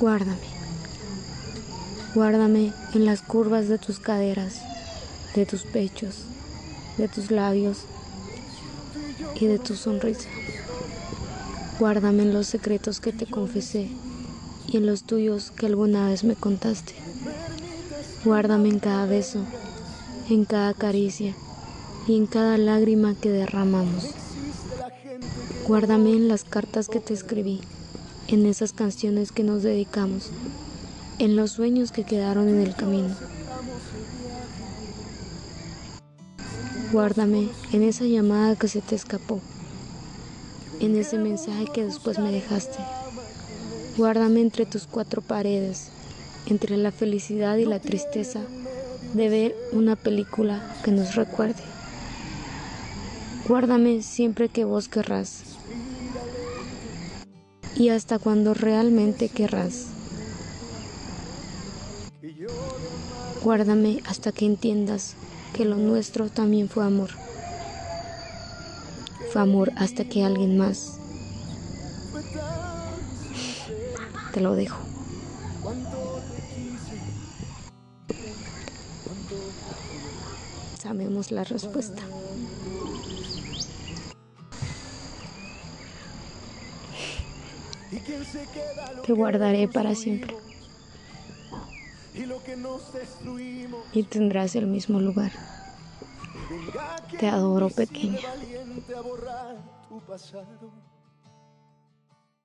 Guárdame. Guárdame en las curvas de tus caderas, de tus pechos, de tus labios y de tu sonrisa. Guárdame en los secretos que te confesé y en los tuyos que alguna vez me contaste. Guárdame en cada beso, en cada caricia y en cada lágrima que derramamos. Guárdame en las cartas que te escribí, en esas canciones que nos dedicamos, en los sueños que quedaron en el camino. Guárdame en esa llamada que se te escapó, en ese mensaje que después me dejaste. Guárdame entre tus cuatro paredes, entre la felicidad y la tristeza de ver una película que nos recuerde. Guárdame siempre que vos querrás y hasta cuando realmente querrás. Guárdame hasta que entiendas que lo nuestro también fue amor. Fue amor hasta que alguien más te lo dejo. Sabemos la respuesta. Te guardaré para siempre. Y tendrás el mismo lugar. Te adoro pequeña.